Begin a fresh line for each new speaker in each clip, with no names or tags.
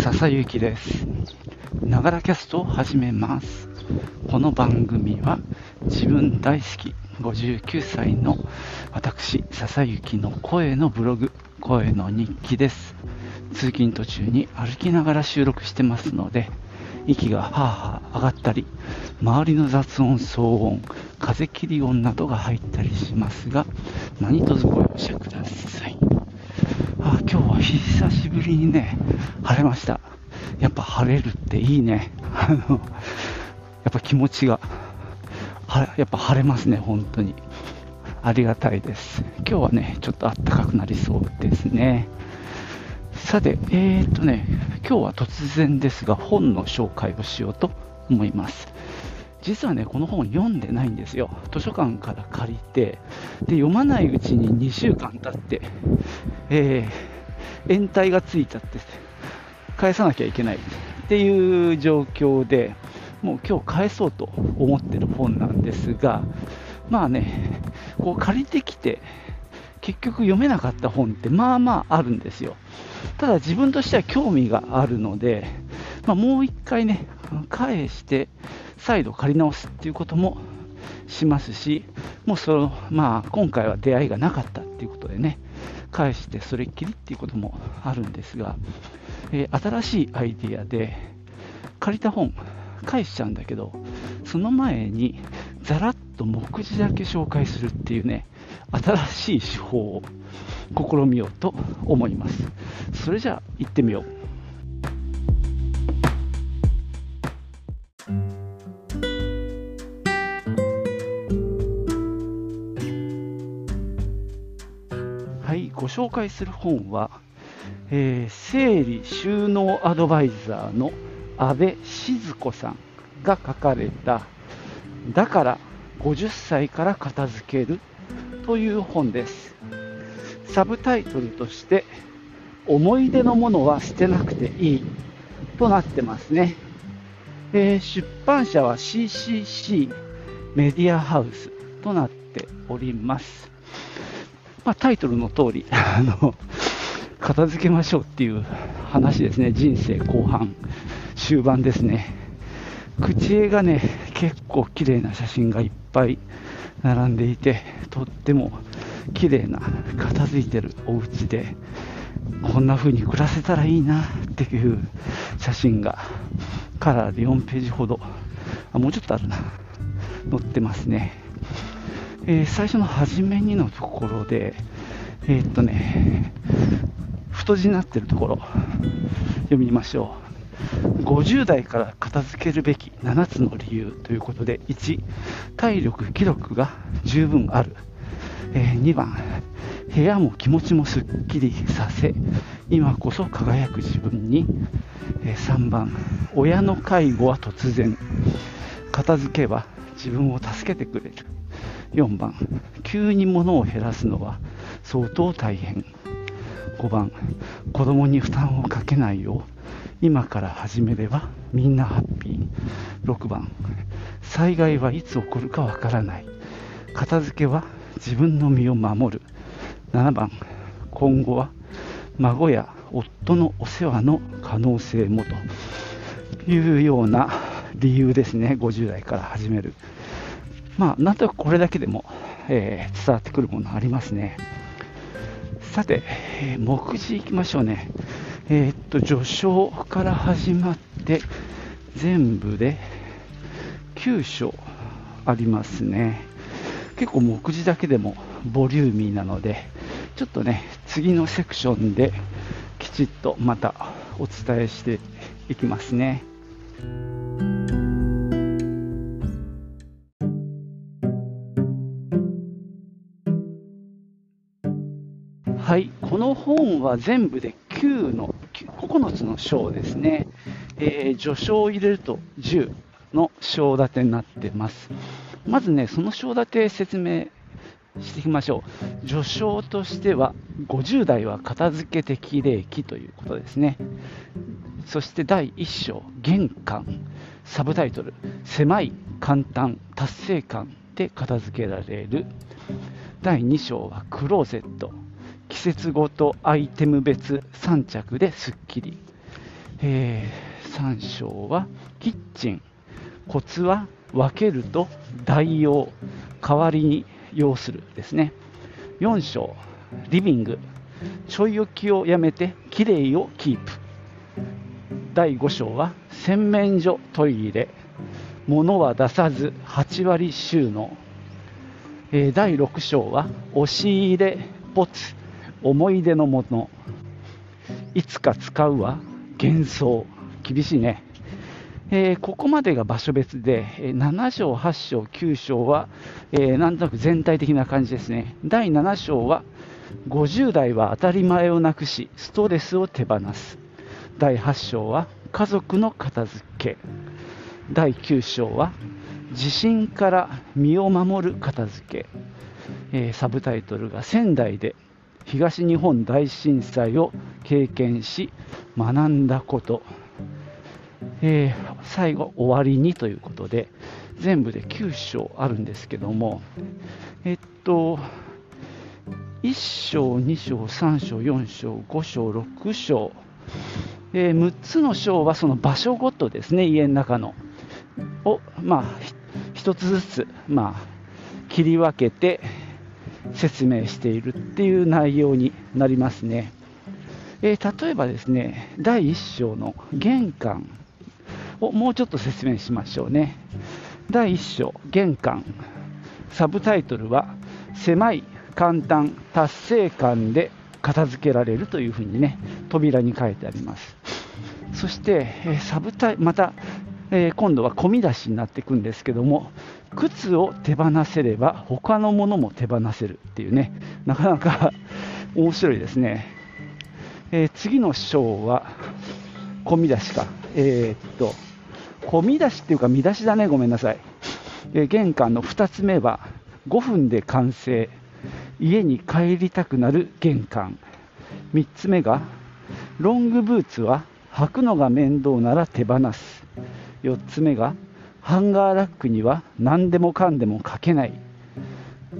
笹幸です。ながらキャストを始めます。この番組は自分大好き59歳の私、笹幸の声のブログ、声の日記です。通勤途中に歩きながら収録してますので、息がはあはあ上がったり、周りの雑音、騒音、風切り音などが入ったりしますが、何卒ご容赦ください。久しぶりにね、晴れました。やっぱ晴れるっていいね。あ のやっぱ気持ちが、はやっぱ晴れますね、本当に。ありがたいです。今日はね、ちょっと暖かくなりそうですね。さて、えーとね、今日は突然ですが、本の紹介をしようと思います。実はね、この本読んでないんですよ。図書館から借りて、で、読まないうちに2週間経って、えー、延滞がついちゃって、返さなきゃいけないっていう状況で、もう今日返そうと思ってる本なんですが、まあね、こう借りてきて、結局読めなかった本ってまあまああるんですよ。ただ自分としては興味があるので、まあ、もう一回ね、返して再度借り直すっていうこともしますし、もうその、まあ今回は出会いがなかったっていうことでね、返してそれっきりっていうこともあるんですが、えー新しいアイディアで借りた本返しちゃうんだけど、その前にざらっと目次だけ紹介するっていうね、新しい手法を試みようと思います。それじゃあ行ってみよう。紹介する本は、えー整理収納アドバイザーの安倍静子さんが書かれた「だから50歳から片付ける」という本です。サブタイトルとして「思い出のものは捨てなくていい」となってますね。えー出版社は CCC メディアハウスとなっております。まあ、タイトルの通り、あの、片付けましょうっていう話ですね。人生後半、終盤ですね。口絵がね、結構綺麗な写真がいっぱい並んでいて、とっても綺麗な片付いてるお家で、こんな風に暮らせたらいいなっていう写真がカラーで4ページほど、あもうちょっとあるな、載ってますね。えー最初の初めにのところで、えーっとね、太字になってるところ、読みましょう。50代から片付けるべき7つの理由ということで、1、体力、気力が十分ある。えー2番、部屋も気持ちもすっきりさせ、今こそ輝く自分に。えー3番、親の介護は突然。片付けは自分を助けてくれる。4番、急に物を減らすのは相当大変。5番、子供に負担をかけないよう、今から始めればみんなハッピー。6番、災害はいつ起こるかわからない。片付けは自分の身を守る。7番、今後は孫や夫のお世話の可能性もというような理由ですね、50代から始める。まあ、なんとなくこれだけでも、えー伝わってくるものありますね。さて、えー目次いきましょうね。えーっと、序章から始まって、全部で9章ありますね。結構目次だけでもボリューミーなので、ちょっとね、次のセクションできちっとまたお伝えしていきますね。本は全部で9の9つの章ですね、えー序章を入れると10の章立てになってます。まずね、その章立て説明していきましょう。序章としては、50代は片付け適齢期ということですね。そして第1章、玄関、サブタイトル、狭い、簡単、達成感で片付けられる。第2章はクローゼット、季節ごとアイテム別3着ですっきり。えー、3章はキッチン。コツは分けると代用代わりに要するですね。4章リビング。ちょい置きをやめてきれいをキープ。第5章は洗面所トイレ。物は出さず8割収納、え、第6章は押し入れポツ。思い出のもの。いつか使うは幻想。厳しいね、えー、ここまでが場所別で7章8章9章は、えー、なんとなく全体的な感じですね。第7章は50代は当たり前をなくしストレスを手放す。第8章は家族の片付け。第9章は地震から身を守る片付け、えー、サブタイトルが仙台で東日本大震災を経験し学んだこと、えー、最後終わりにということで全部で9章あるんですけども。えっと1章、2章、3章、4章、5章、6章、えー、6つの章はその場所ごとですね、家の中の。を、まあ、1つずつ、まあ、切り分けて説明しているっていう内容になりますね。えー、例えばですね、第1章の玄関をもうちょっと説明しましょうね。第1章、玄関。サブタイトルは、狭い簡単、達成感で片付けられるというふうにね、扉に書いてあります。そして、えサブタイ、また、えー、今度は込み出しになっていくんですけども、靴を手放せれば他のものも手放せるっていうね、なかなか 面白いですね。えー、次の章は、込み出しか。えー、っと、込み出しっていうか見出しだね、ごめんなさい。え、玄関の2つ目は、5分で完成。家に帰りたくなる玄関3つ目がロングブーツは履くのが面倒なら手放す4つ目がハンガーラックには何でもかんでもかけない。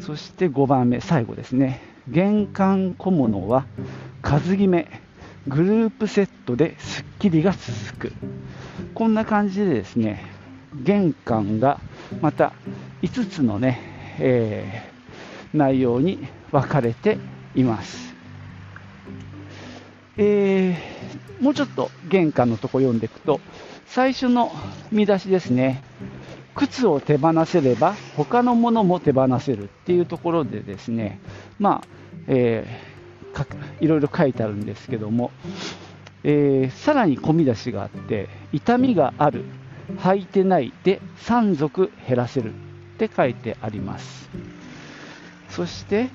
そして5番目最後ですね。玄関小物は数決め。グループセットでスッキリが続く。こんな感じでですね玄関がまた5つのね、え内容に分かれています。えー、もうちょっと玄関のとこ読んでいくと、最初の見出しですね、靴を手放せれば他のものも手放せるっていうところでですね、まあ、えー、いろいろ書いてあるんですけども、えー、さらに込み出しがあって、痛みがある、履いてないで3足減らせるって書いてあります。そして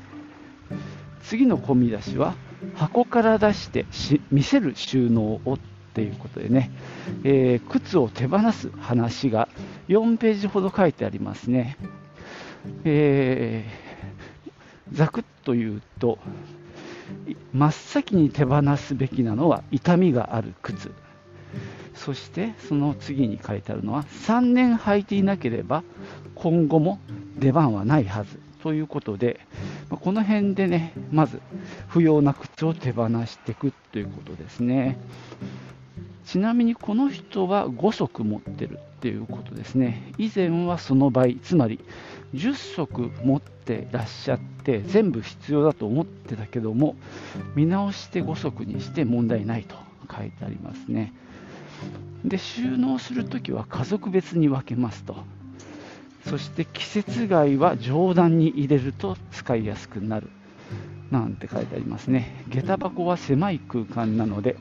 次の込み出しは箱から出して見せる収納をっていうことでね、えー、靴を手放す話が4ページほど書いてありますね。えー、ざくっと言うと真っ先に手放すべきなのは痛みがある靴。そしてその次に書いてあるのは3年履いていなければ今後も出番はないはず。ということで、まこの辺でね、まず不要な靴を手放していくということですね。ちなみにこの人は5足持ってるっていうことですね。以前はその倍、つまり10足持ってらっしゃって、全部必要だと思ってたけども、見直して5足にして問題ないと書いてありますね。で、収納するときは家族別に分けますと。そして季節外は上段に入れると使いやすくなる。なんて書いてありますね。下駄箱は狭い空間なので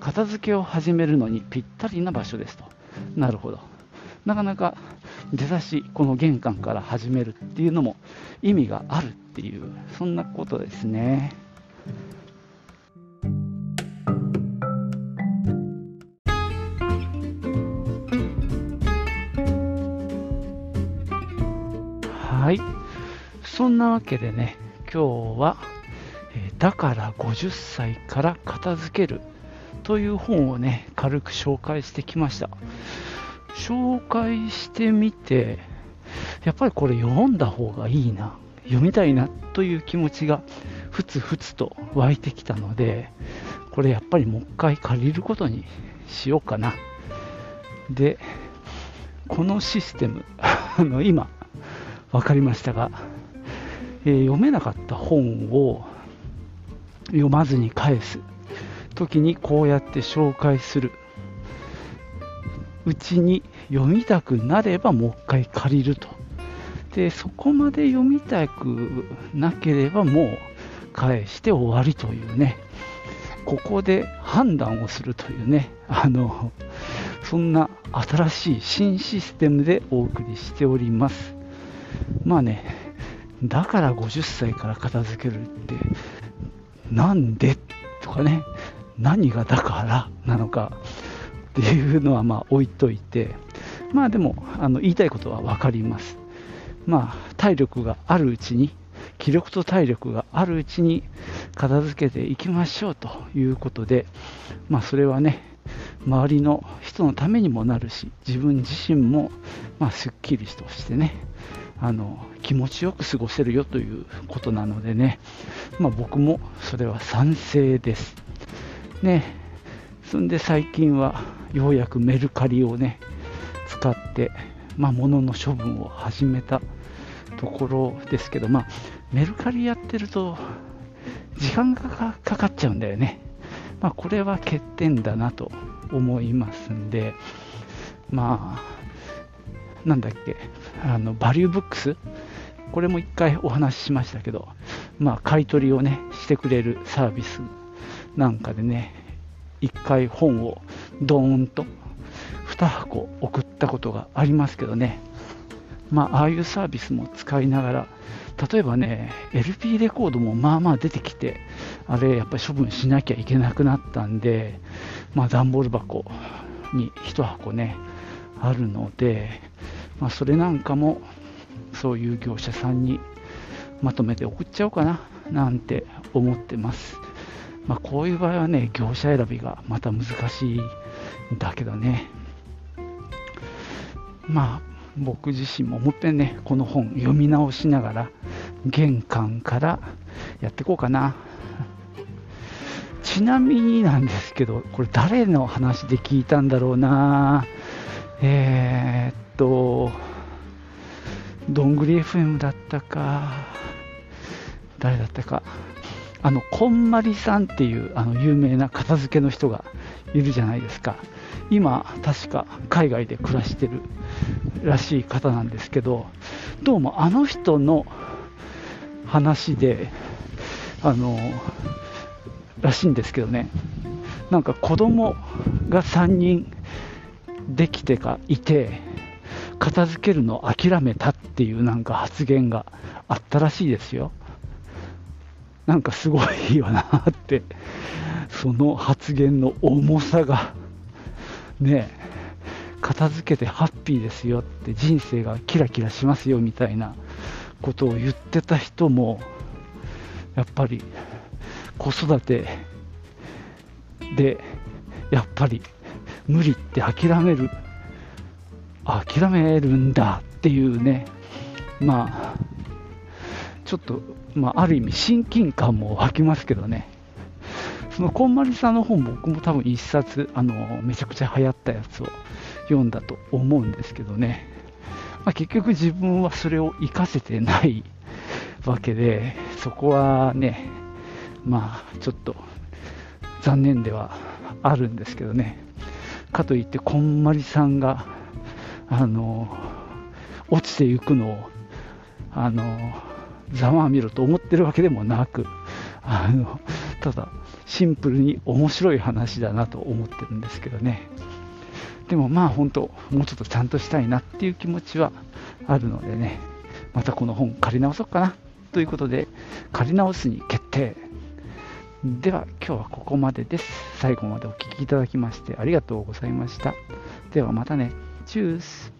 片付けを始めるのにぴったりな場所ですと。なるほど。なかなか出だしこの玄関から始めるっていうのも意味があるっていうそんなことですね。はい。そんなわけでね、今日は、えだから50歳から片付けるという本をね、軽く紹介してきました。紹介してみて、やっぱりこれ読んだ方がいいな、読みたいなという気持ちがふつふつと湧いてきたので、これやっぱりもう一回借りることにしようかな。で、このシステム、あの今、分かりましたが、えー、読めなかった本を読まずに返す時にこうやって紹介する。うちに読みたくなればもう一回借りると。でそこまで読みたくなければもう返して終わりというね。ここで判断をするというね。あのそんな新しい新システムでお送りしております。まあねだから50歳から片付けるってなんでとかね何がだからなのかっていうのはまあ置いといてまあでもあの言いたいことは分かります。まあ体力があるうちに気力と体力があるうちに片付けていきましょうということでまあそれはね周りの人のためにもなるし自分自身もまあすっきりとしてねあの気持ちよく過ごせるよということなのでね、まあ、僕もそれは賛成です。ね、そんで最近はようやくメルカリをね使って、まあ、物の処分を始めたところですけど、まあ、メルカリやってると時間がかかっちゃうんだよね。まあ、これは欠点だなと思いますんで、まあ、なんだっけ、あのバリューブックス、これも一回お話ししましたけど、まあ、買い取りをね、してくれるサービスなんかでね、一回本をドーンと2箱送ったことがありますけどね、まあ、ああいうサービスも使いながら、例えばね、LP レコードもまあまあ出てきて、あれやっぱり処分しなきゃいけなくなったんで、まあ、段ボール箱に1箱ね、あるので、まあ、それなんかもそういう業者さんにまとめて送っちゃおうかななんて思ってます。まあ、こういう場合はね、業者選びがまた難しいんだけどね。まあ、僕自身ももっぺんね、この本読み直しながら、玄関からやっていこうかな。ちなみになんですけど、これ誰の話で聞いたんだろうな。えー、っと、どんぐり FM だったか、誰だったか、あの、こんまりさんっていうあの有名な片付けの人がいるじゃないですか。今、確か海外で暮らしてるらしい方なんですけど、どうもあの人の話で、あの、らしいんですけどね、なんか子供が3人できてかいて、片付けるのを諦めたっていうなんか発言があったらしいですよ。なんかすごいよなって、その発言の重さが、ね片付けてハッピーですよって人生がキラキラしますよみたいなことを言ってた人もやっぱり子育てでやっぱり無理って諦める諦めるんだっていうね。まあちょっと、まあ、ある意味親近感も湧きますけどね。そのこんまりさんの本僕も多分一冊あのめちゃくちゃ流行ったやつを読んだと思うんですけどね、まあ、結局自分はそれを活かせてないわけでそこはねまあちょっと残念ではあるんですけどね。かといってこんまりさんがあの落ちていくのをあのざまあみろと思ってるわけでもなくあのただシンプルに面白い話だなと思ってるんですけどね。でもまあ本当もうちょっとちゃんとしたいなっていう気持ちはあるのでね。またこの本借り直そうかな。ということで借り直すに決定。では今日はここまでです。最後までお聴きいただきましてありがとうございました。ではまたね。Choose.